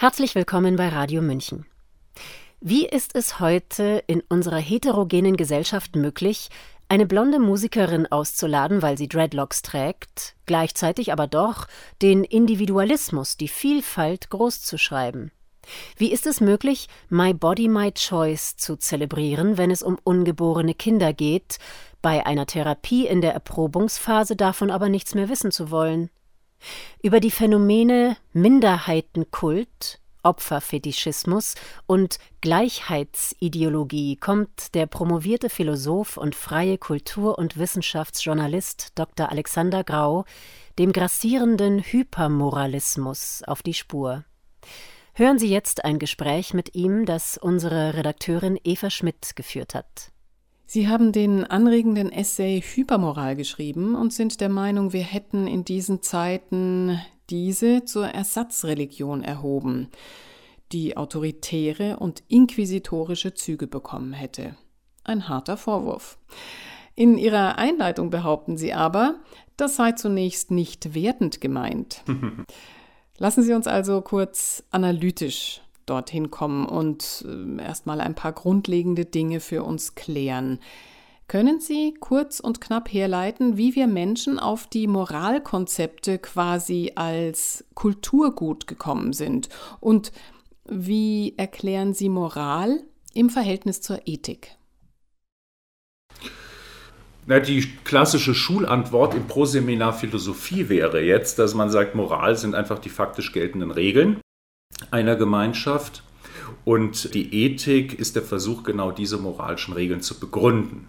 Herzlich willkommen bei Radio München. Wie ist es heute in unserer heterogenen Gesellschaft möglich, eine blonde Musikerin auszuladen, weil sie Dreadlocks trägt, gleichzeitig aber doch den Individualismus, die Vielfalt großzuschreiben? Wie ist es möglich, My Body, My Choice zu zelebrieren, wenn es um ungeborene Kinder geht, bei einer Therapie in der Erprobungsphase davon aber nichts mehr wissen zu wollen? Über die Phänomene Minderheitenkult, Opferfetischismus und Gleichheitsideologie kommt der promovierte Philosoph und freie Kultur- und Wissenschaftsjournalist Dr. Alexander Grau dem grassierenden Hypermoralismus auf die Spur. Hören Sie jetzt ein Gespräch mit ihm, das unsere Redakteurin Eva Schmidt geführt hat. Sie haben den anregenden Essay Hypermoral geschrieben und sind der Meinung, wir hätten in diesen Zeiten diese zur Ersatzreligion erhoben, die autoritäre und inquisitorische Züge bekommen hätte. Ein harter Vorwurf. In Ihrer Einleitung behaupten Sie aber, das sei zunächst nicht wertend gemeint. Lassen Sie uns also kurz analytisch dorthin kommen und äh, erstmal ein paar grundlegende Dinge für uns klären. Können Sie kurz und knapp herleiten, wie wir Menschen auf die Moralkonzepte quasi als Kulturgut gekommen sind? Und wie erklären Sie Moral im Verhältnis zur Ethik? Na, die klassische Schulantwort im Proseminar Philosophie wäre jetzt, dass man sagt, Moral sind einfach die faktisch geltenden Regeln einer Gemeinschaft. Und die Ethik ist der Versuch, genau diese moralischen Regeln zu begründen.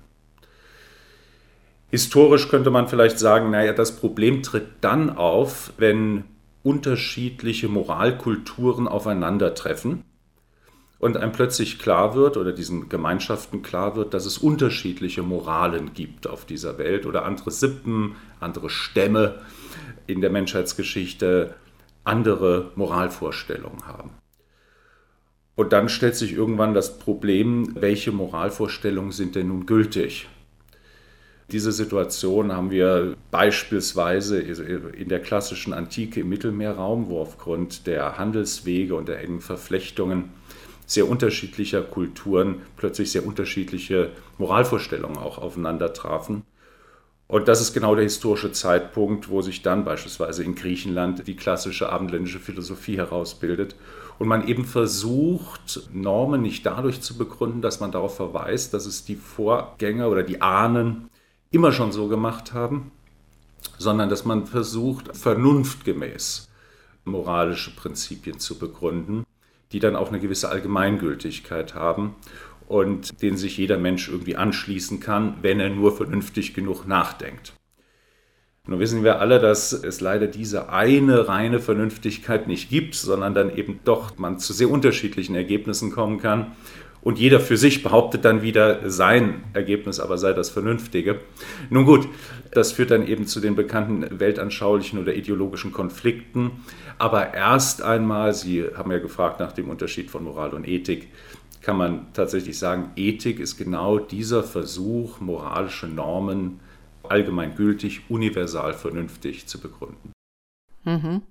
Historisch könnte man vielleicht sagen, naja, das Problem tritt dann auf, wenn unterschiedliche Moralkulturen aufeinandertreffen und einem plötzlich klar wird oder diesen Gemeinschaften klar wird, dass es unterschiedliche Moralen gibt auf dieser Welt oder andere Sippen, andere Stämme in der Menschheitsgeschichte andere Moralvorstellungen haben. Und dann stellt sich irgendwann das Problem, welche Moralvorstellungen sind denn nun gültig? Diese Situation haben wir beispielsweise in der klassischen Antike im Mittelmeerraum, wo aufgrund der Handelswege und der engen Verflechtungen sehr unterschiedlicher Kulturen plötzlich sehr unterschiedliche Moralvorstellungen auch aufeinander trafen. Und das ist genau der historische Zeitpunkt, wo sich dann beispielsweise in Griechenland die klassische abendländische Philosophie herausbildet und man eben versucht, Normen nicht dadurch zu begründen, dass man darauf verweist, dass es die Vorgänger oder die Ahnen immer schon so gemacht haben, sondern dass man versucht, vernunftgemäß moralische Prinzipien zu begründen, die dann auch eine gewisse Allgemeingültigkeit haben und den sich jeder Mensch irgendwie anschließen kann, wenn er nur vernünftig genug nachdenkt. Nun wissen wir alle, dass es leider diese eine reine Vernünftigkeit nicht gibt, sondern dann eben doch man zu sehr unterschiedlichen Ergebnissen kommen kann. Und jeder für sich behauptet dann wieder, sein Ergebnis aber sei das Vernünftige. Nun gut, das führt dann eben zu den bekannten weltanschaulichen oder ideologischen Konflikten. Aber erst einmal, Sie haben ja gefragt nach dem Unterschied von Moral und Ethik, kann man tatsächlich sagen, Ethik ist genau dieser Versuch, moralische Normen allgemeingültig, universal vernünftig zu begründen. Mhm.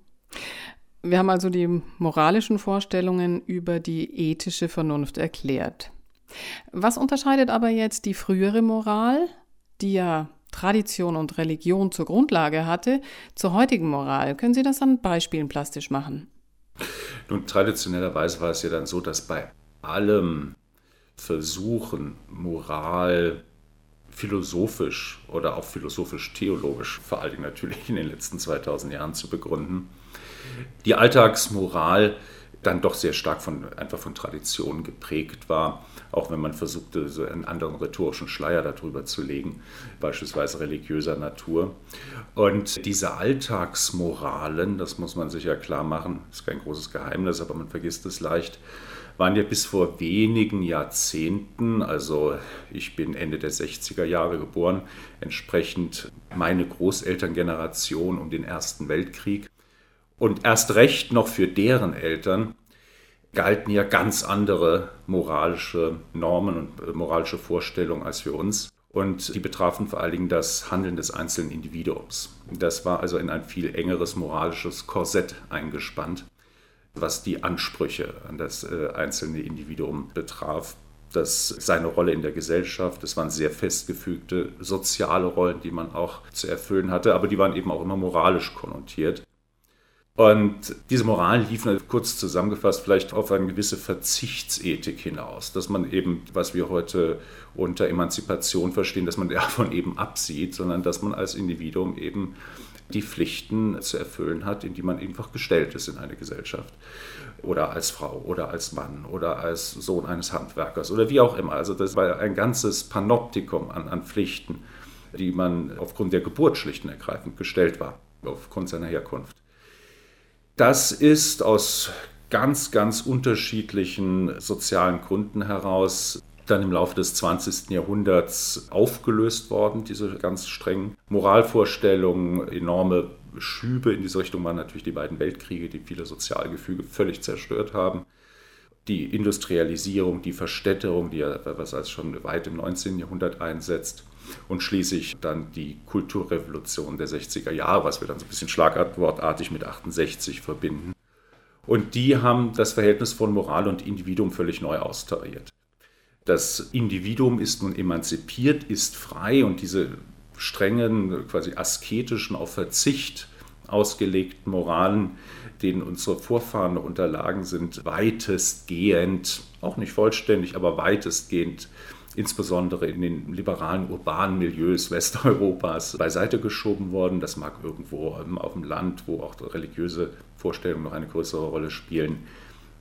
Wir haben also die moralischen Vorstellungen über die ethische Vernunft erklärt. Was unterscheidet aber jetzt die frühere Moral, die ja Tradition und Religion zur Grundlage hatte, zur heutigen Moral? Können Sie das an Beispielen plastisch machen? Nun, traditionellerweise war es ja dann so, dass bei allem versuchen, Moral philosophisch oder auch philosophisch-theologisch, vor allen Dingen natürlich in den letzten 2000 Jahren zu begründen, die Alltagsmoral dann doch sehr stark von, einfach von Traditionen geprägt war, auch wenn man versuchte, so einen anderen rhetorischen Schleier darüber zu legen, beispielsweise religiöser Natur. Und diese Alltagsmoralen, das muss man sich ja klar machen, ist kein großes Geheimnis, aber man vergisst es leicht, waren ja bis vor wenigen Jahrzehnten, also ich bin Ende der 60er Jahre geboren, entsprechend meine Großelterngeneration um den Ersten Weltkrieg. Und erst recht noch für deren Eltern galten ja ganz andere moralische Normen und äh, moralische Vorstellungen als für uns. Und die betrafen vor allen Dingen das Handeln des einzelnen Individuums. Das war also in ein viel engeres moralisches Korsett eingespannt was die Ansprüche an das äh, einzelne Individuum betraf. Das seine Rolle in der Gesellschaft, das waren sehr festgefügte soziale Rollen, die man auch zu erfüllen hatte, aber die waren eben auch immer moralisch konnotiert. Und diese Moral lief kurz zusammengefasst vielleicht auf eine gewisse Verzichtsethik hinaus, dass man eben, was wir heute unter Emanzipation verstehen, dass man davon eben absieht, sondern dass man als Individuum eben die Pflichten zu erfüllen hat, in die man einfach gestellt ist in eine Gesellschaft. Oder als Frau oder als Mann oder als Sohn eines Handwerkers oder wie auch immer. Also das war ein ganzes Panoptikum an, an Pflichten, die man aufgrund der Geburt schlicht und ergreifend gestellt war, aufgrund seiner Herkunft. Das ist aus ganz, ganz unterschiedlichen sozialen Gründen heraus dann im Laufe des 20. Jahrhunderts aufgelöst worden, diese ganz strengen Moralvorstellungen, enorme Schübe in diese Richtung waren natürlich die beiden Weltkriege, die viele Sozialgefüge völlig zerstört haben. Die Industrialisierung, die Verstädterung, die ja was als schon weit im 19. Jahrhundert einsetzt. Und schließlich dann die Kulturrevolution der 60er Jahre, was wir dann so ein bisschen schlagwortartig mit 68 verbinden. Und die haben das Verhältnis von Moral und Individuum völlig neu austariert. Das Individuum ist nun emanzipiert, ist frei und diese strengen, quasi asketischen, auf Verzicht ausgelegten Moralen, denen unsere Vorfahren unterlagen sind, weitestgehend, auch nicht vollständig, aber weitestgehend insbesondere in den liberalen urbanen Milieus Westeuropas beiseite geschoben worden. Das mag irgendwo auf dem Land, wo auch religiöse Vorstellungen noch eine größere Rolle spielen,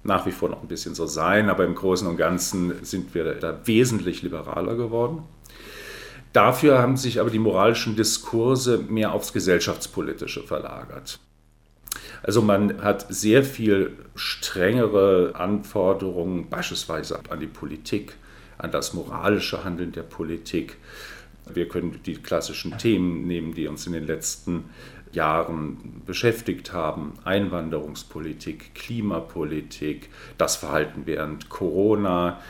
nach wie vor noch ein bisschen so sein, aber im Großen und Ganzen sind wir da wesentlich liberaler geworden. Dafür haben sich aber die moralischen Diskurse mehr aufs Gesellschaftspolitische verlagert. Also man hat sehr viel strengere Anforderungen, beispielsweise an die Politik, an das moralische Handeln der Politik. Wir können die klassischen Themen nehmen, die uns in den letzten Jahren beschäftigt haben. Einwanderungspolitik, Klimapolitik, das Verhalten während Corona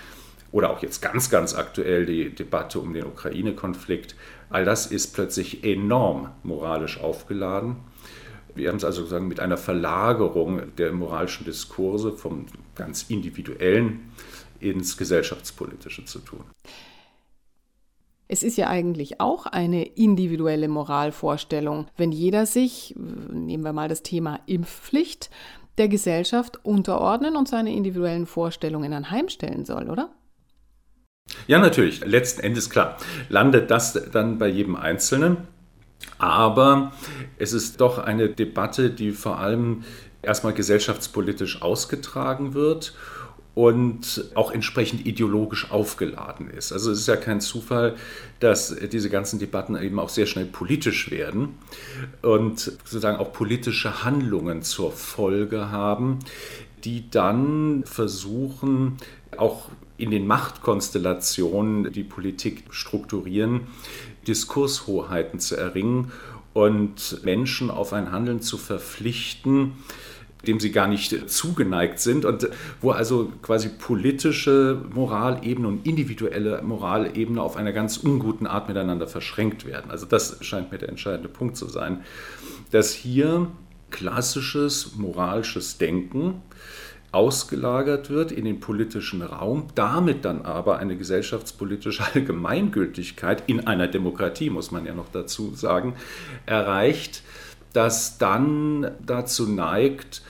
oder auch jetzt ganz, ganz aktuell die Debatte um den Ukraine-Konflikt. All das ist plötzlich enorm moralisch aufgeladen. Wir haben es also sozusagen mit einer Verlagerung der moralischen Diskurse vom ganz individuellen ins gesellschaftspolitische zu tun. Es ist ja eigentlich auch eine individuelle Moralvorstellung, wenn jeder sich, nehmen wir mal das Thema Impfpflicht, der Gesellschaft unterordnen und seine individuellen Vorstellungen anheimstellen soll, oder? Ja, natürlich. Letzten Endes klar. Landet das dann bei jedem Einzelnen. Aber es ist doch eine Debatte, die vor allem erstmal gesellschaftspolitisch ausgetragen wird und auch entsprechend ideologisch aufgeladen ist. Also es ist ja kein Zufall, dass diese ganzen Debatten eben auch sehr schnell politisch werden und sozusagen auch politische Handlungen zur Folge haben, die dann versuchen, auch in den Machtkonstellationen, die Politik strukturieren, Diskurshoheiten zu erringen und Menschen auf ein Handeln zu verpflichten, dem sie gar nicht zugeneigt sind und wo also quasi politische Moralebene und individuelle Moralebene auf einer ganz unguten Art miteinander verschränkt werden. Also das scheint mir der entscheidende Punkt zu sein, dass hier klassisches moralisches Denken ausgelagert wird in den politischen Raum, damit dann aber eine gesellschaftspolitische Allgemeingültigkeit in einer Demokratie, muss man ja noch dazu sagen, erreicht, das dann dazu neigt,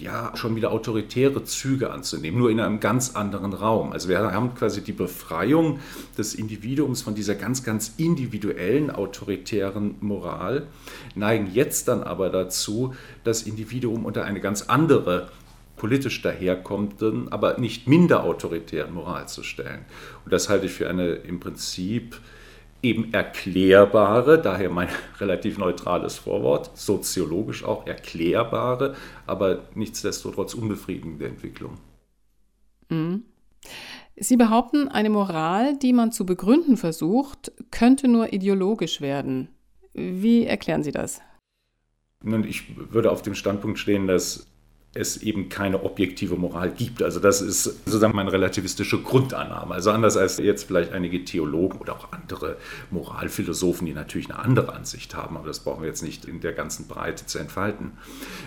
ja, schon wieder autoritäre Züge anzunehmen, nur in einem ganz anderen Raum. Also wir haben quasi die Befreiung des Individuums von dieser ganz, ganz individuellen autoritären Moral, neigen jetzt dann aber dazu, das Individuum unter eine ganz andere politisch daherkommenden, aber nicht minder autoritären Moral zu stellen. Und das halte ich für eine im Prinzip eben erklärbare, daher mein relativ neutrales Vorwort, soziologisch auch erklärbare, aber nichtsdestotrotz unbefriedigende Entwicklung. Mhm. Sie behaupten, eine Moral, die man zu begründen versucht, könnte nur ideologisch werden. Wie erklären Sie das? Nun, ich würde auf dem Standpunkt stehen, dass es eben keine objektive Moral gibt. Also das ist sozusagen meine relativistische Grundannahme. Also anders als jetzt vielleicht einige Theologen oder auch andere Moralphilosophen, die natürlich eine andere Ansicht haben, aber das brauchen wir jetzt nicht in der ganzen Breite zu entfalten,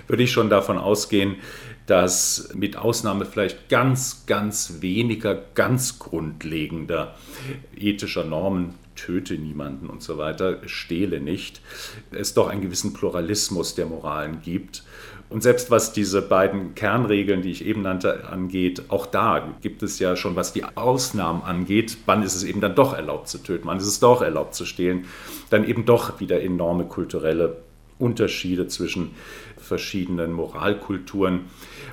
würde ich schon davon ausgehen, dass mit Ausnahme vielleicht ganz, ganz weniger ganz grundlegender ethischer Normen töte niemanden und so weiter, stehle nicht, es doch einen gewissen Pluralismus der Moralen gibt und selbst was diese beiden Kernregeln, die ich eben nannte, angeht, auch da gibt es ja schon, was die Ausnahmen angeht, wann ist es eben dann doch erlaubt zu töten, wann ist es doch erlaubt zu stehlen, dann eben doch wieder enorme kulturelle Unterschiede zwischen verschiedenen Moralkulturen.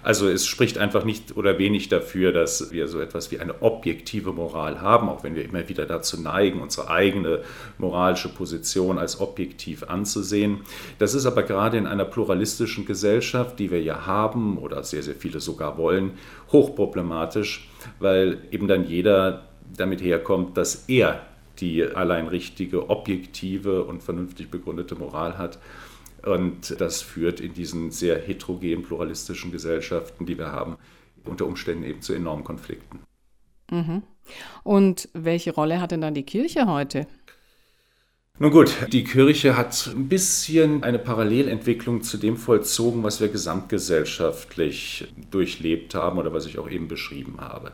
Also es spricht einfach nicht oder wenig dafür, dass wir so etwas wie eine objektive Moral haben, auch wenn wir immer wieder dazu neigen, unsere eigene moralische Position als objektiv anzusehen. Das ist aber gerade in einer pluralistischen Gesellschaft, die wir ja haben oder sehr, sehr viele sogar wollen, hochproblematisch, weil eben dann jeder damit herkommt, dass er die allein richtige, objektive und vernünftig begründete Moral hat und das führt in diesen sehr heterogenen, pluralistischen Gesellschaften, die wir haben, unter Umständen eben zu enormen Konflikten. Mhm. Und welche Rolle hat denn dann die Kirche heute? Nun gut, die Kirche hat ein bisschen eine Parallelentwicklung zu dem vollzogen, was wir gesamtgesellschaftlich durchlebt haben oder was ich auch eben beschrieben habe.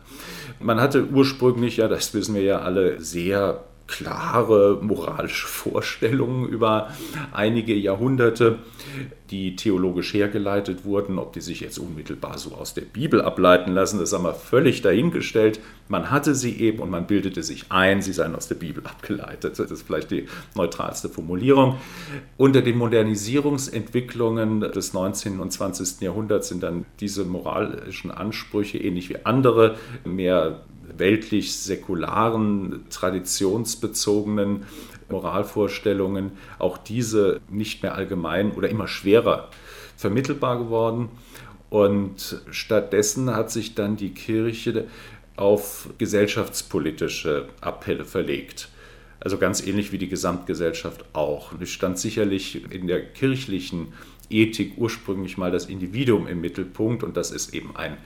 Man hatte ursprünglich, ja, das wissen wir ja alle, sehr klare moralische Vorstellungen über einige Jahrhunderte, die theologisch hergeleitet wurden. Ob die sich jetzt unmittelbar so aus der Bibel ableiten lassen, das haben wir völlig dahingestellt. Man hatte sie eben und man bildete sich ein, sie seien aus der Bibel abgeleitet. Das ist vielleicht die neutralste Formulierung. Unter den Modernisierungsentwicklungen des 19. und 20. Jahrhunderts sind dann diese moralischen Ansprüche ähnlich wie andere mehr weltlich-säkularen, traditionsbezogenen Moralvorstellungen, auch diese nicht mehr allgemein oder immer schwerer vermittelbar geworden. Und stattdessen hat sich dann die Kirche auf gesellschaftspolitische Appelle verlegt. Also ganz ähnlich wie die Gesamtgesellschaft auch. Es stand sicherlich in der kirchlichen Ethik ursprünglich mal das Individuum im Mittelpunkt und das ist eben ein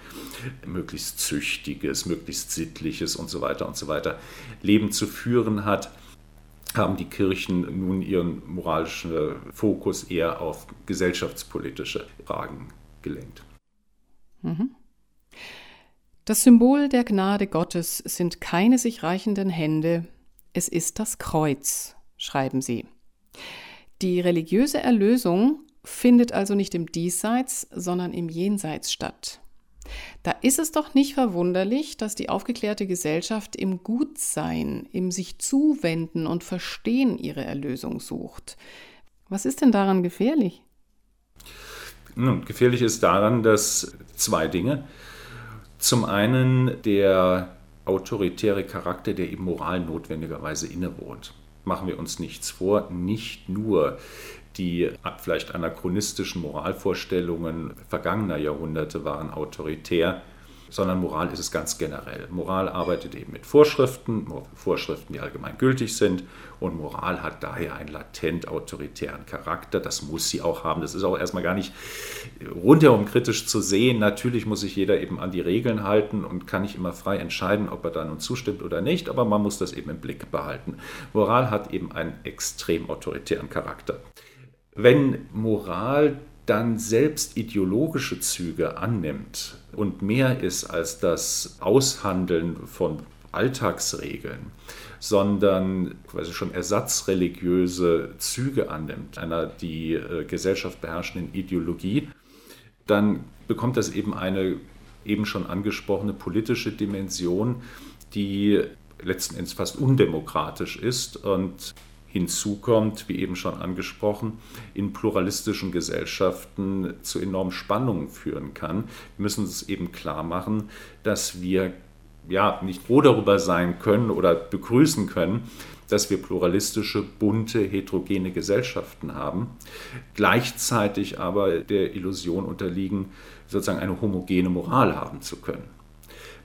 möglichst züchtiges, möglichst sittliches und so weiter und so weiter Leben zu führen hat, haben die Kirchen nun ihren moralischen Fokus eher auf gesellschaftspolitische Fragen gelenkt. Mhm. Das Symbol der Gnade Gottes sind keine sich reichenden Hände, es ist das Kreuz, schreiben sie. Die religiöse Erlösung findet also nicht im Diesseits, sondern im Jenseits statt. Da ist es doch nicht verwunderlich, dass die aufgeklärte Gesellschaft im Gutsein, im sich zuwenden und verstehen ihre Erlösung sucht. Was ist denn daran gefährlich? Nun, gefährlich ist daran, dass zwei Dinge. Zum einen der autoritäre Charakter, der eben Moral notwendigerweise innewohnt. Machen wir uns nichts vor, nicht nur die vielleicht anachronistischen Moralvorstellungen vergangener Jahrhunderte waren autoritär, sondern Moral ist es ganz generell. Moral arbeitet eben mit Vorschriften, Vorschriften, die allgemein gültig sind und Moral hat daher einen latent autoritären Charakter. Das muss sie auch haben. Das ist auch erstmal gar nicht rundherum kritisch zu sehen. Natürlich muss sich jeder eben an die Regeln halten und kann nicht immer frei entscheiden, ob er da nun zustimmt oder nicht, aber man muss das eben im Blick behalten. Moral hat eben einen extrem autoritären Charakter. Wenn Moral dann selbst ideologische Züge annimmt und mehr ist als das Aushandeln von Alltagsregeln, sondern quasi schon ersatzreligiöse Züge annimmt, einer die äh, Gesellschaft beherrschenden Ideologie, dann bekommt das eben eine eben schon angesprochene politische Dimension, die letzten Endes fast undemokratisch ist und Hinzu kommt, wie eben schon angesprochen, in pluralistischen Gesellschaften zu enormen Spannungen führen kann. Wir müssen es eben klar machen, dass wir ja nicht froh darüber sein können oder begrüßen können, dass wir pluralistische, bunte, heterogene Gesellschaften haben, gleichzeitig aber der Illusion unterliegen, sozusagen eine homogene Moral haben zu können.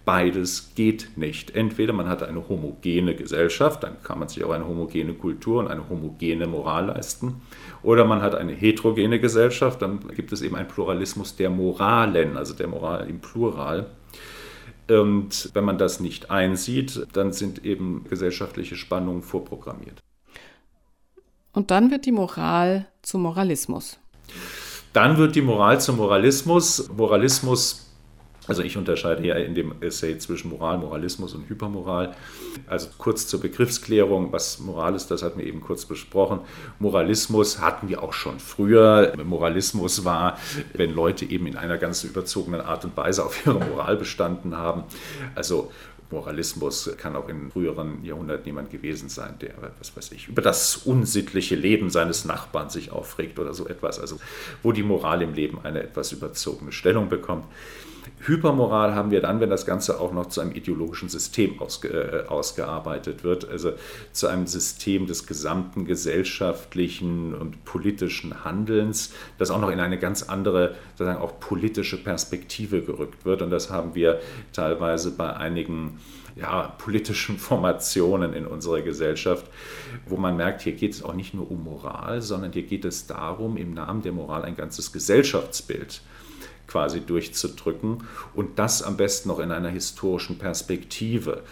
Beides geht nicht. Entweder man hat eine homogene Gesellschaft, dann kann man sich auch eine homogene Kultur und eine homogene Moral leisten. Oder man hat eine heterogene Gesellschaft, dann gibt es eben einen Pluralismus der Moralen, also der Moral im Plural. Und wenn man das nicht einsieht, dann sind eben gesellschaftliche Spannungen vorprogrammiert. Und dann wird die Moral zum Moralismus. Dann wird die Moral zum Moralismus. Moralismus also ich unterscheide hier in dem Essay zwischen Moral, Moralismus und Hypermoral. Also kurz zur Begriffsklärung, was Moral ist, das hatten wir eben kurz besprochen. Moralismus hatten wir auch schon früher. Moralismus war, wenn Leute eben in einer ganz überzogenen Art und Weise auf ihre Moral bestanden haben. Also Moralismus kann auch in früheren Jahrhunderten jemand gewesen sein, der, was weiß ich, über das unsittliche Leben seines Nachbarn sich aufregt oder so etwas. Also wo die Moral im Leben eine etwas überzogene Stellung bekommt. Hypermoral haben wir dann, wenn das Ganze auch noch zu einem ideologischen System ausge, äh, ausgearbeitet wird, also zu einem System des gesamten gesellschaftlichen und politischen Handelns, das auch noch in eine ganz andere, sozusagen auch politische Perspektive gerückt wird. Und das haben wir teilweise bei einigen ja, politischen Formationen in unserer Gesellschaft, wo man merkt, hier geht es auch nicht nur um Moral, sondern hier geht es darum, im Namen der Moral ein ganzes Gesellschaftsbild quasi durchzudrücken und das am besten noch in einer historischen Perspektive.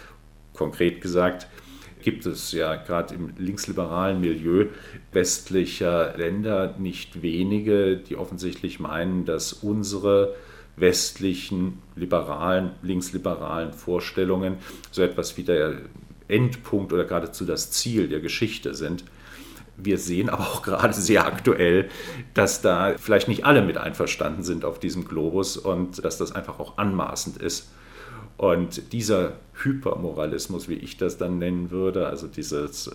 Konkret gesagt, gibt es ja gerade im linksliberalen Milieu westlicher Länder nicht wenige, die offensichtlich meinen, dass unsere westlichen liberalen, linksliberalen Vorstellungen so etwas wie der Endpunkt oder geradezu das Ziel der Geschichte sind. Wir sehen aber auch gerade sehr aktuell, dass da vielleicht nicht alle mit einverstanden sind auf diesem Globus und dass das einfach auch anmaßend ist. Und dieser Hypermoralismus, wie ich das dann nennen würde, also dieses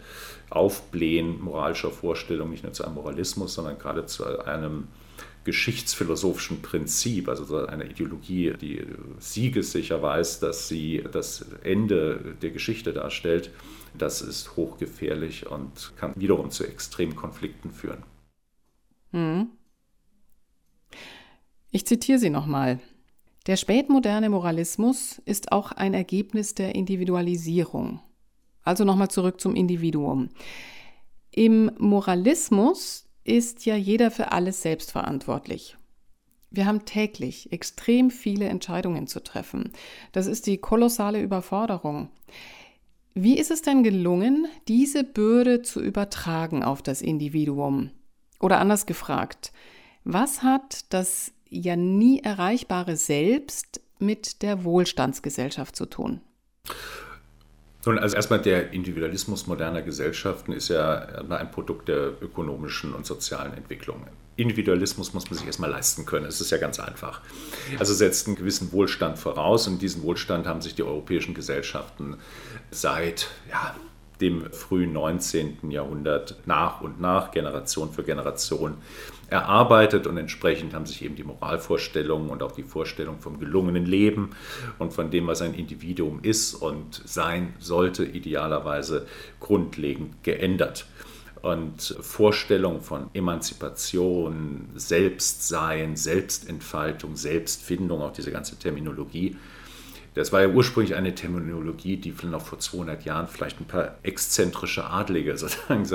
Aufblähen moralischer Vorstellungen nicht nur zu einem Moralismus, sondern gerade zu einem geschichtsphilosophischen Prinzip, also einer Ideologie, die siegessicher weiß, dass sie das Ende der Geschichte darstellt, das ist hochgefährlich und kann wiederum zu extremen Konflikten führen. Hm. Ich zitiere Sie nochmal. Der spätmoderne Moralismus ist auch ein Ergebnis der Individualisierung. Also nochmal zurück zum Individuum. Im Moralismus ist ja jeder für alles selbst verantwortlich. Wir haben täglich extrem viele Entscheidungen zu treffen. Das ist die kolossale Überforderung. Wie ist es denn gelungen, diese Bürde zu übertragen auf das Individuum? Oder anders gefragt, was hat das ja nie erreichbare Selbst mit der Wohlstandsgesellschaft zu tun? Nun, also erstmal der Individualismus moderner Gesellschaften ist ja ein Produkt der ökonomischen und sozialen Entwicklung. Individualismus muss man sich erstmal leisten können. Es ist ja ganz einfach. Also setzt einen gewissen Wohlstand voraus und diesen Wohlstand haben sich die europäischen Gesellschaften seit ja, dem frühen 19. Jahrhundert nach und nach, Generation für Generation erarbeitet und entsprechend haben sich eben die Moralvorstellungen und auch die Vorstellung vom gelungenen Leben und von dem, was ein Individuum ist und sein sollte, idealerweise grundlegend geändert. Und Vorstellungen von Emanzipation, Selbstsein, Selbstentfaltung, Selbstfindung, auch diese ganze Terminologie, das war ja ursprünglich eine Terminologie, die noch vor 200 Jahren vielleicht ein paar exzentrische Adlige sozusagen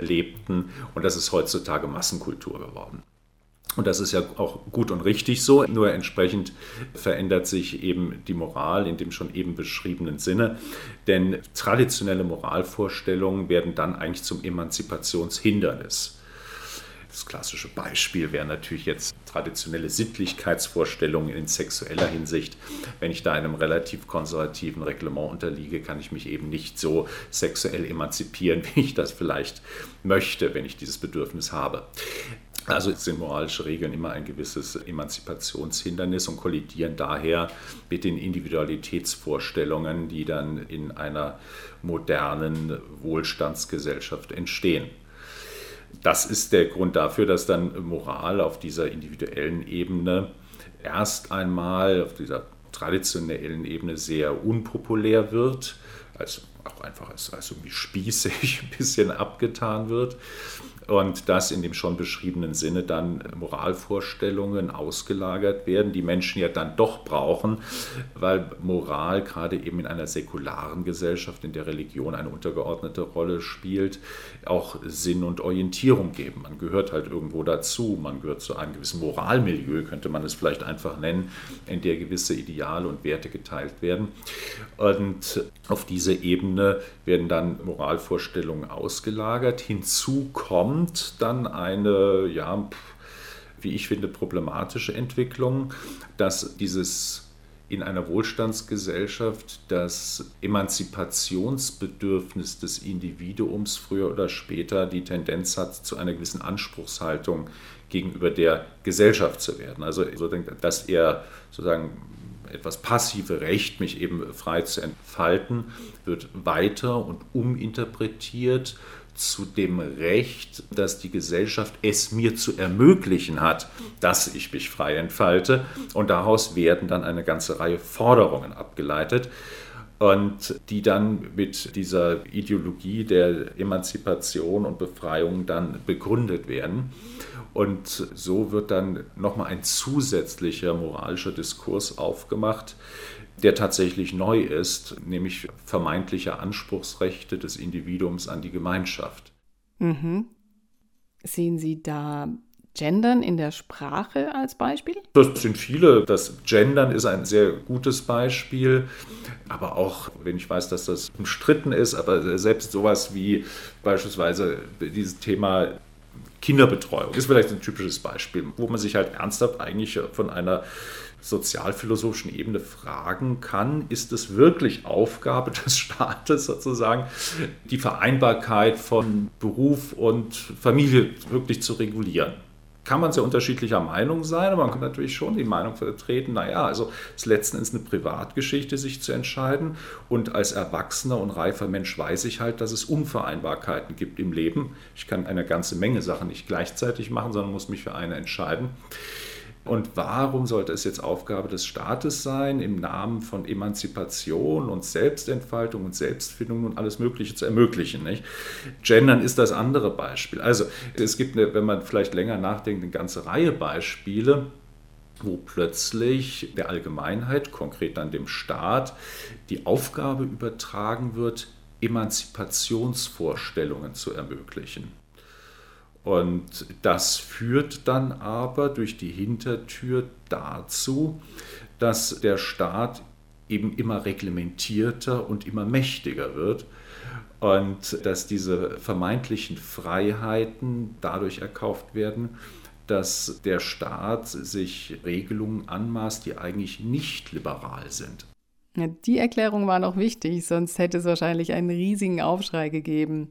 lebten. Und das ist heutzutage Massenkultur geworden. Und das ist ja auch gut und richtig so, nur entsprechend verändert sich eben die Moral in dem schon eben beschriebenen Sinne. Denn traditionelle Moralvorstellungen werden dann eigentlich zum Emanzipationshindernis. Das klassische Beispiel wäre natürlich jetzt traditionelle Sittlichkeitsvorstellungen in sexueller Hinsicht. Wenn ich da einem relativ konservativen Reglement unterliege, kann ich mich eben nicht so sexuell emanzipieren, wie ich das vielleicht möchte, wenn ich dieses Bedürfnis habe. Also sind moralische Regeln immer ein gewisses Emanzipationshindernis und kollidieren daher mit den Individualitätsvorstellungen, die dann in einer modernen Wohlstandsgesellschaft entstehen das ist der Grund dafür, dass dann Moral auf dieser individuellen Ebene erst einmal auf dieser traditionellen Ebene sehr unpopulär wird, als auch einfach als, als irgendwie spießig ein bisschen abgetan wird und dass in dem schon beschriebenen Sinne dann Moralvorstellungen ausgelagert werden, die Menschen ja dann doch brauchen, weil Moral gerade eben in einer säkularen Gesellschaft, in der Religion eine untergeordnete Rolle spielt, auch Sinn und Orientierung geben. Man gehört halt irgendwo dazu, man gehört zu einem gewissen Moralmilieu, könnte man es vielleicht einfach nennen, in der gewisse Ideale und Werte geteilt werden. Und auf diese Ebene werden dann Moralvorstellungen ausgelagert. Hinzu kommt, kommt dann eine, ja, wie ich finde, problematische Entwicklung, dass dieses in einer Wohlstandsgesellschaft das Emanzipationsbedürfnis des Individuums früher oder später die Tendenz hat, zu einer gewissen Anspruchshaltung gegenüber der Gesellschaft zu werden. Also, dass er sozusagen etwas passive Recht, mich eben frei zu entfalten, wird weiter und uminterpretiert zu dem Recht, das die Gesellschaft es mir zu ermöglichen hat, dass ich mich frei entfalte. Und daraus werden dann eine ganze Reihe Forderungen abgeleitet und die dann mit dieser Ideologie der Emanzipation und Befreiung dann begründet werden. Und so wird dann nochmal ein zusätzlicher moralischer Diskurs aufgemacht, der tatsächlich neu ist, nämlich vermeintliche Anspruchsrechte des Individuums an die Gemeinschaft. Mhm. Sehen Sie da Gendern in der Sprache als Beispiel? Das sind viele. Das Gendern ist ein sehr gutes Beispiel. Aber auch, wenn ich weiß, dass das umstritten ist, aber selbst sowas wie beispielsweise dieses Thema Kinderbetreuung ist vielleicht ein typisches Beispiel, wo man sich halt ernsthaft eigentlich von einer sozialphilosophischen Ebene fragen kann, ist es wirklich Aufgabe des Staates sozusagen, die Vereinbarkeit von Beruf und Familie wirklich zu regulieren? Kann man sehr unterschiedlicher Meinung sein, aber man kann natürlich schon die Meinung vertreten, naja, also es ist letzten Endes eine Privatgeschichte, sich zu entscheiden. Und als erwachsener und reifer Mensch weiß ich halt, dass es Unvereinbarkeiten gibt im Leben. Ich kann eine ganze Menge Sachen nicht gleichzeitig machen, sondern muss mich für eine entscheiden. Und warum sollte es jetzt Aufgabe des Staates sein, im Namen von Emanzipation und Selbstentfaltung und Selbstfindung und alles Mögliche zu ermöglichen? Nicht? Gendern ist das andere Beispiel. Also es gibt, eine, wenn man vielleicht länger nachdenkt, eine ganze Reihe Beispiele, wo plötzlich der Allgemeinheit, konkret dann dem Staat, die Aufgabe übertragen wird, Emanzipationsvorstellungen zu ermöglichen. Und das führt dann aber durch die Hintertür dazu, dass der Staat eben immer reglementierter und immer mächtiger wird und dass diese vermeintlichen Freiheiten dadurch erkauft werden, dass der Staat sich Regelungen anmaßt, die eigentlich nicht liberal sind. die Erklärung war noch wichtig, sonst hätte es wahrscheinlich einen riesigen Aufschrei gegeben.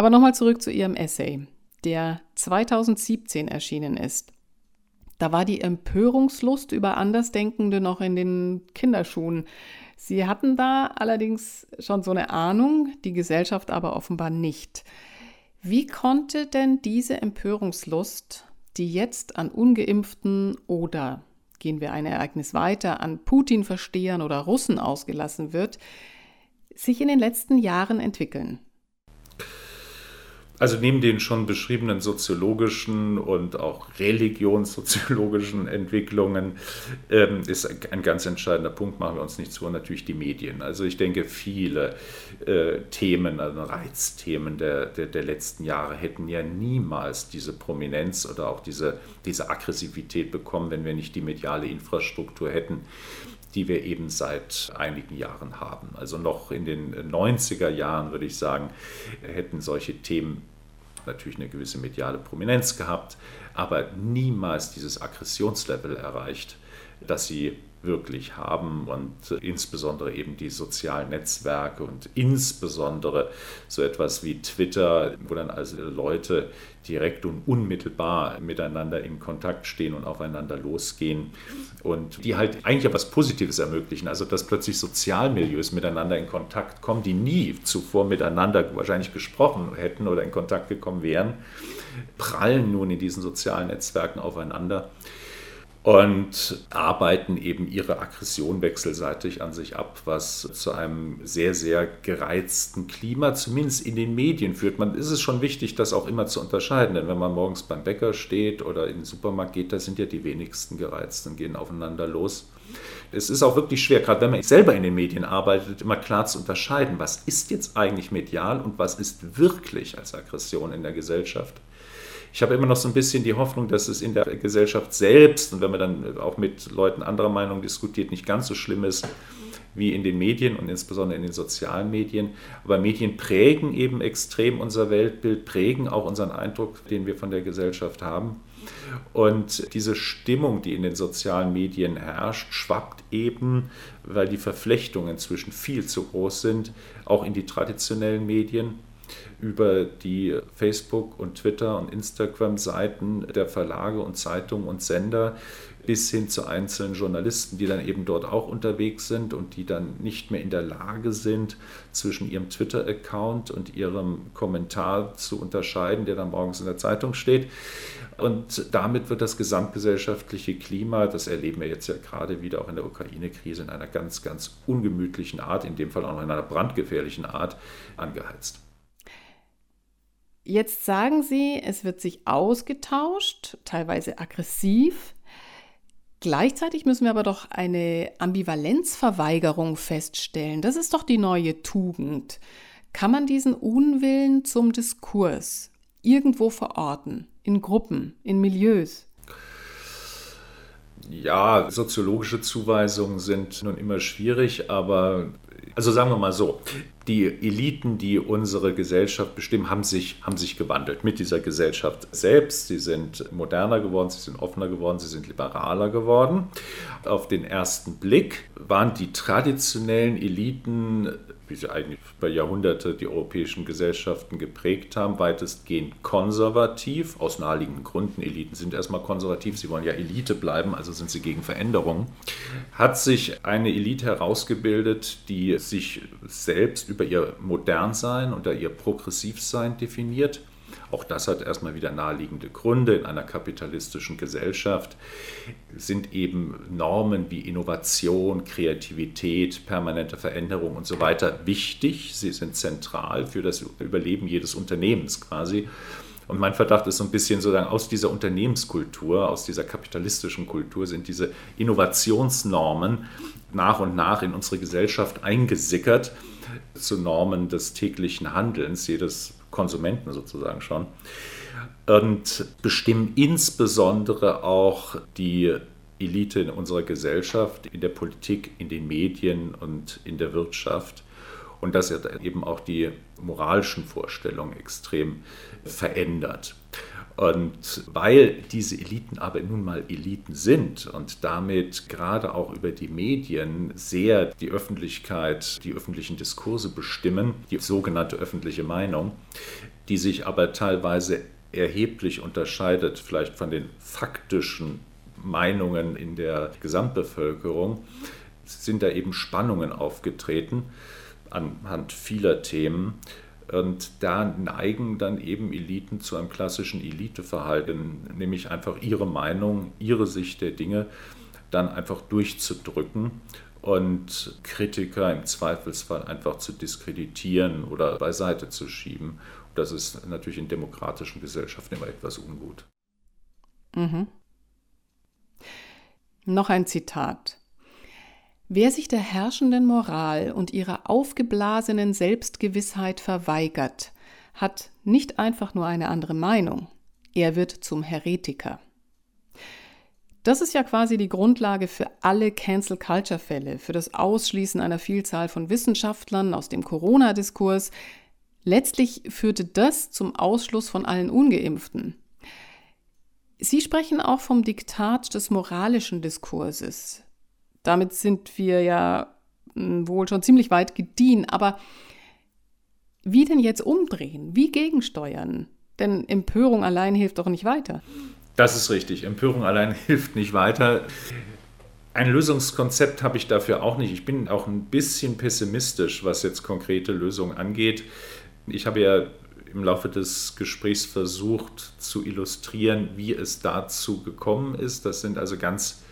Aber nochmal zurück zu Ihrem Essay, der 2017 erschienen ist. Da war die Empörungslust über Andersdenkende noch in den Kinderschuhen. Sie hatten da allerdings schon so eine Ahnung, die Gesellschaft aber offenbar nicht. Wie konnte denn diese Empörungslust, die jetzt an ungeimpften oder, gehen wir ein Ereignis weiter, an Putin-Verstehern oder Russen ausgelassen wird, sich in den letzten Jahren entwickeln? Also neben den schon beschriebenen soziologischen und auch religionssoziologischen Entwicklungen ähm, ist ein ganz entscheidender Punkt, machen wir uns nicht zu, natürlich die Medien. Also ich denke, viele äh, Themen, also Reizthemen der, der, der, letzten Jahre hätten ja niemals diese Prominenz oder auch diese, diese Aggressivität bekommen, wenn wir nicht die mediale Infrastruktur hätten, die wir eben seit einigen Jahren haben. Also noch in den 90er Jahren, würde ich sagen, hätten solche Themen natürlich eine gewisse mediale Prominenz gehabt, aber niemals dieses Aggressionslevel erreicht, das sie wirklich haben und insbesondere eben die sozialen Netzwerke und insbesondere so etwas wie Twitter, wo dann also Leute direkt und unmittelbar miteinander in Kontakt stehen und aufeinander losgehen und die halt eigentlich etwas Positives ermöglichen, also dass plötzlich Sozialmilieus miteinander in Kontakt kommen, die nie zuvor miteinander wahrscheinlich gesprochen hätten oder in Kontakt gekommen wären, prallen nun in diesen sozialen Netzwerken aufeinander und arbeiten eben ihre Aggression wechselseitig an sich ab, was zu einem sehr, sehr gereizten Klima, zumindest in den Medien führt. Man ist es schon wichtig, das auch immer zu unterscheiden, denn wenn man morgens beim Bäcker steht oder in den Supermarkt geht, da sind ja die wenigsten gereizt und gehen aufeinander los. Es ist auch wirklich schwer, gerade wenn man selber in den Medien arbeitet, immer klar zu unterscheiden, was ist jetzt eigentlich medial und was ist wirklich als Aggression in der Gesellschaft ich habe immer noch so ein bisschen die Hoffnung, dass es in der Gesellschaft selbst und wenn man dann auch mit Leuten anderer Meinung diskutiert, nicht ganz so schlimm ist wie in den Medien und insbesondere in den sozialen Medien. Aber Medien prägen eben extrem unser Weltbild, prägen auch unseren Eindruck, den wir von der Gesellschaft haben. Und diese Stimmung, die in den sozialen Medien herrscht, schwappt eben, weil die Verflechtungen zwischen viel zu groß sind, auch in die traditionellen Medien über die Facebook- und Twitter- und Instagram-Seiten der Verlage und Zeitungen und Sender bis hin zu einzelnen Journalisten, die dann eben dort auch unterwegs sind und die dann nicht mehr in der Lage sind, zwischen ihrem Twitter-Account und ihrem Kommentar zu unterscheiden, der dann morgens in der Zeitung steht. Und damit wird das gesamtgesellschaftliche Klima, das erleben wir jetzt ja gerade wieder auch in der Ukraine-Krise, in einer ganz, ganz ungemütlichen Art, in dem Fall auch noch in einer brandgefährlichen Art, angeheizt. Jetzt sagen Sie, es wird sich ausgetauscht, teilweise aggressiv. Gleichzeitig müssen wir aber doch eine Ambivalenzverweigerung feststellen. Das ist doch die neue Tugend. Kann man diesen Unwillen zum Diskurs irgendwo verorten? In Gruppen, in Milieus? Ja, soziologische Zuweisungen sind nun immer schwierig, aber also sagen wir mal so, die Eliten, die unsere Gesellschaft bestimmen, haben sich, haben sich gewandelt mit dieser Gesellschaft selbst. Sie sind moderner geworden, sie sind offener geworden, sie sind liberaler geworden. Auf den ersten Blick waren die traditionellen Eliten wie sie eigentlich über Jahrhunderte die europäischen Gesellschaften geprägt haben, weitestgehend konservativ, aus naheliegenden Gründen. Eliten sind erstmal konservativ, sie wollen ja Elite bleiben, also sind sie gegen Veränderungen. Hat sich eine Elite herausgebildet, die sich selbst über ihr Modernsein und ihr Progressivsein definiert auch das hat erstmal wieder naheliegende Gründe. In einer kapitalistischen Gesellschaft sind eben Normen wie Innovation, Kreativität, permanente Veränderung und so weiter wichtig. Sie sind zentral für das Überleben jedes Unternehmens quasi. Und mein Verdacht ist so ein bisschen sozusagen aus dieser Unternehmenskultur, aus dieser kapitalistischen Kultur sind diese Innovationsnormen nach und nach in unsere Gesellschaft eingesickert zu Normen des täglichen Handelns jedes Konsumenten sozusagen schon. Und bestimmen insbesondere auch die Elite in unserer Gesellschaft, in der Politik, in den Medien und in der Wirtschaft. Und das hat eben auch die moralischen Vorstellungen extrem verändert. Und weil diese Eliten aber nun mal Eliten sind und damit gerade auch über die Medien sehr die Öffentlichkeit, die öffentlichen Diskurse bestimmen, die sogenannte öffentliche Meinung, die sich aber teilweise erheblich unterscheidet, vielleicht von den faktischen Meinungen in der Gesamtbevölkerung, sind da eben Spannungen aufgetreten anhand vieler Themen. Und da neigen dann eben Eliten zu einem klassischen Eliteverhalten, nämlich einfach ihre Meinung, ihre Sicht der Dinge dann einfach durchzudrücken und Kritiker im Zweifelsfall einfach zu diskreditieren oder beiseite zu schieben. Das ist natürlich in demokratischen Gesellschaften immer etwas ungut. Mhm. Noch ein Zitat. Wer sich der herrschenden Moral und ihrer aufgeblasenen Selbstgewissheit verweigert, hat nicht einfach nur eine andere Meinung, er wird zum Heretiker. Das ist ja quasi die Grundlage für alle Cancel Culture Fälle, für das Ausschließen einer Vielzahl von Wissenschaftlern aus dem Corona-Diskurs. Letztlich führte das zum Ausschluss von allen ungeimpften. Sie sprechen auch vom Diktat des moralischen Diskurses, damit sind wir ja hm, wohl schon ziemlich weit gediehen. Aber wie denn jetzt umdrehen? Wie gegensteuern? Denn Empörung allein hilft doch nicht weiter. Das ist richtig. Empörung allein hilft nicht weiter. Ein Lösungskonzept habe ich dafür auch nicht. Ich bin auch ein bisschen pessimistisch, was jetzt konkrete Lösungen angeht. Ich habe ja im Laufe des Gesprächs versucht zu illustrieren, wie es dazu gekommen ist. Das sind also ganz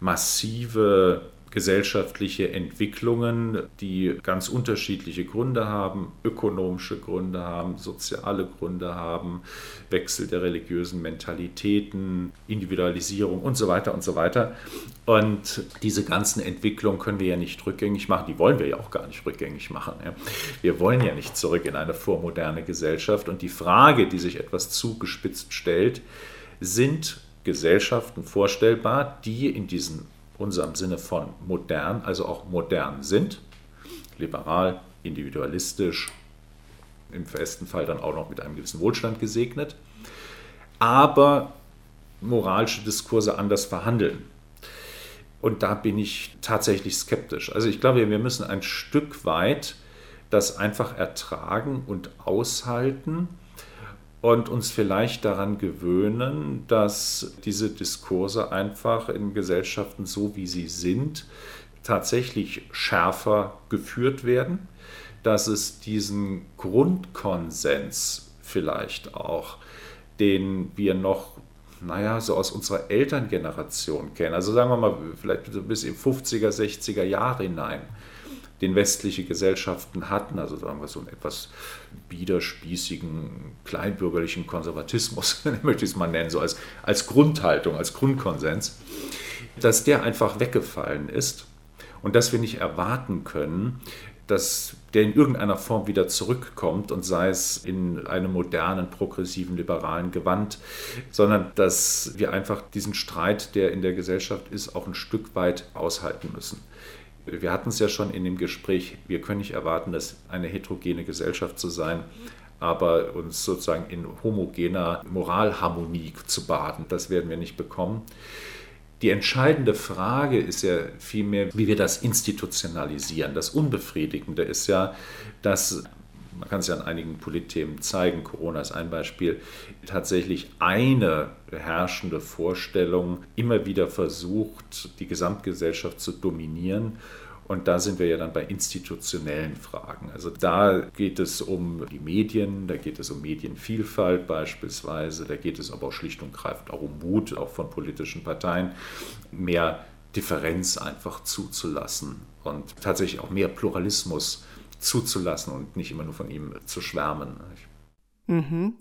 massive gesellschaftliche Entwicklungen, die ganz unterschiedliche Gründe haben, ökonomische Gründe haben, soziale Gründe haben, Wechsel der religiösen Mentalitäten, Individualisierung und so weiter und so weiter. Und diese ganzen Entwicklungen können wir ja nicht rückgängig machen, die wollen wir ja auch gar nicht rückgängig machen. Wir wollen ja nicht zurück in eine vormoderne Gesellschaft. Und die Frage, die sich etwas zugespitzt stellt, sind Gesellschaften vorstellbar, die in diesen unserem Sinne von modern, also auch modern sind, liberal, individualistisch, im festen Fall dann auch noch mit einem gewissen Wohlstand gesegnet, aber moralische Diskurse anders verhandeln. Und da bin ich tatsächlich skeptisch. Also ich glaube, wir müssen ein Stück weit das einfach ertragen und aushalten und uns vielleicht daran gewöhnen, dass diese Diskurse einfach in Gesellschaften so wie sie sind, tatsächlich schärfer geführt werden, dass es diesen Grundkonsens vielleicht auch, den wir noch naja, so aus unserer Elterngeneration kennen. Also sagen wir mal, vielleicht bis in 50er, 60er Jahre hinein den westliche Gesellschaften hatten, also sagen wir so einen etwas biederspießigen, kleinbürgerlichen Konservatismus, möchte ich es mal nennen, so als, als Grundhaltung, als Grundkonsens, dass der einfach weggefallen ist und dass wir nicht erwarten können, dass der in irgendeiner Form wieder zurückkommt und sei es in einem modernen, progressiven, liberalen Gewand, sondern dass wir einfach diesen Streit, der in der Gesellschaft ist, auch ein Stück weit aushalten müssen wir hatten es ja schon in dem Gespräch, wir können nicht erwarten, dass eine heterogene Gesellschaft zu sein, aber uns sozusagen in homogener Moralharmonie zu baden, das werden wir nicht bekommen. Die entscheidende Frage ist ja vielmehr, wie wir das institutionalisieren. Das Unbefriedigende ist ja, dass man kann es ja an einigen Politthemen zeigen, Corona ist ein Beispiel, tatsächlich eine herrschende Vorstellung immer wieder versucht, die Gesamtgesellschaft zu dominieren. Und da sind wir ja dann bei institutionellen Fragen. Also da geht es um die Medien, da geht es um Medienvielfalt beispielsweise, da geht es aber auch schlicht und greifend auch um Mut, auch von politischen Parteien, mehr Differenz einfach zuzulassen und tatsächlich auch mehr Pluralismus zuzulassen und nicht immer nur von ihm zu schwärmen. Mhm.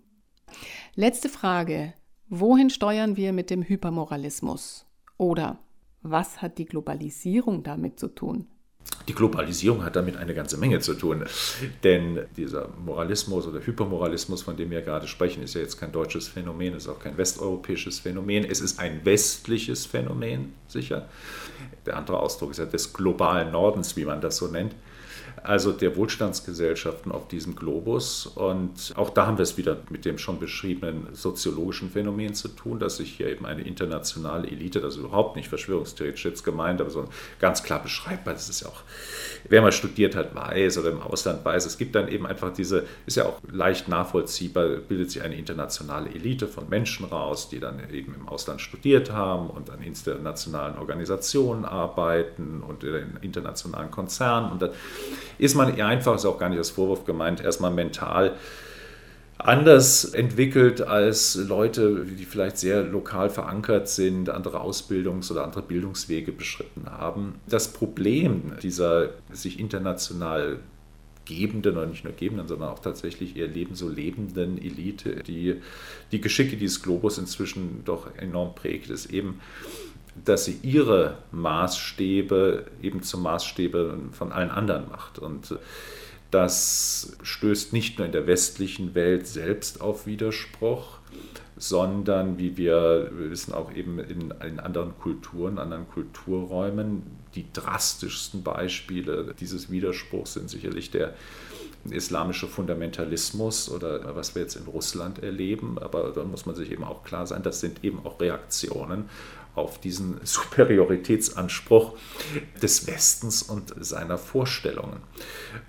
Letzte Frage. Wohin steuern wir mit dem Hypermoralismus? Oder was hat die Globalisierung damit zu tun? Die Globalisierung hat damit eine ganze Menge zu tun, denn dieser Moralismus oder Hypermoralismus, von dem wir gerade sprechen, ist ja jetzt kein deutsches Phänomen, ist auch kein westeuropäisches Phänomen, es ist ein westliches Phänomen, sicher. Der andere Ausdruck ist ja des globalen Nordens, wie man das so nennt also der Wohlstandsgesellschaften auf diesem Globus. Und auch da haben wir es wieder mit dem schon beschriebenen soziologischen Phänomen zu tun, dass sich hier eben eine internationale Elite, das ist überhaupt nicht verschwörungstheoretisch jetzt gemeint, aber so ganz klar beschreibbar, das ist ja auch, wer mal studiert hat, weiß oder im Ausland weiß, es gibt dann eben einfach diese, ist ja auch leicht nachvollziehbar, bildet sich eine internationale Elite von Menschen raus, die dann eben im Ausland studiert haben und an internationalen Organisationen arbeiten und in internationalen Konzernen und dann ist man einfach, ist auch gar nicht als Vorwurf gemeint, erstmal mental anders entwickelt als Leute, die vielleicht sehr lokal verankert sind, andere Ausbildungs- oder andere Bildungswege beschritten haben. Das Problem dieser sich international gebenden oder nicht nur gebenden, sondern auch tatsächlich ihr Leben so lebenden Elite, die die Geschicke dieses Globus inzwischen doch enorm prägt, ist eben, dass sie ihre Maßstäbe eben zum Maßstäbe von allen anderen macht. Und das stößt nicht nur in der westlichen Welt selbst auf Widerspruch, sondern, wie wir wissen, auch eben in, in anderen Kulturen, anderen Kulturräumen. Die drastischsten Beispiele dieses Widerspruchs sind sicherlich der islamische Fundamentalismus oder was wir jetzt in Russland erleben. Aber da muss man sich eben auch klar sein, das sind eben auch Reaktionen auf diesen Superioritätsanspruch des Westens und seiner Vorstellungen.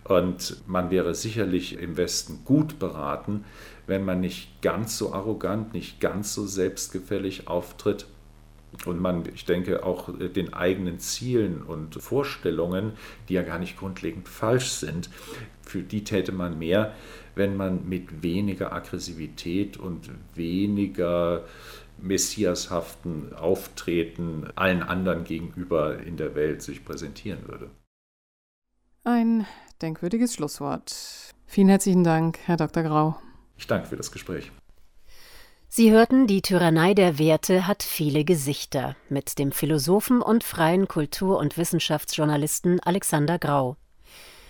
Und man wäre sicherlich im Westen gut beraten, wenn man nicht ganz so arrogant, nicht ganz so selbstgefällig auftritt und man, ich denke, auch den eigenen Zielen und Vorstellungen, die ja gar nicht grundlegend falsch sind, für die täte man mehr, wenn man mit weniger Aggressivität und weniger messiashaften Auftreten allen anderen gegenüber in der Welt sich präsentieren würde. Ein denkwürdiges Schlusswort. Vielen herzlichen Dank, Herr Dr. Grau. Ich danke für das Gespräch. Sie hörten, die Tyrannei der Werte hat viele Gesichter mit dem Philosophen und freien Kultur- und Wissenschaftsjournalisten Alexander Grau.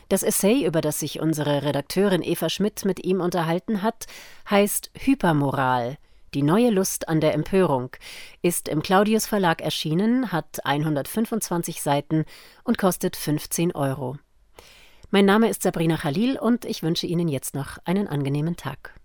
Das Essay, über das sich unsere Redakteurin Eva Schmidt mit ihm unterhalten hat, heißt Hypermoral. Die neue Lust an der Empörung ist im Claudius Verlag erschienen, hat 125 Seiten und kostet 15 Euro. Mein Name ist Sabrina Khalil und ich wünsche Ihnen jetzt noch einen angenehmen Tag.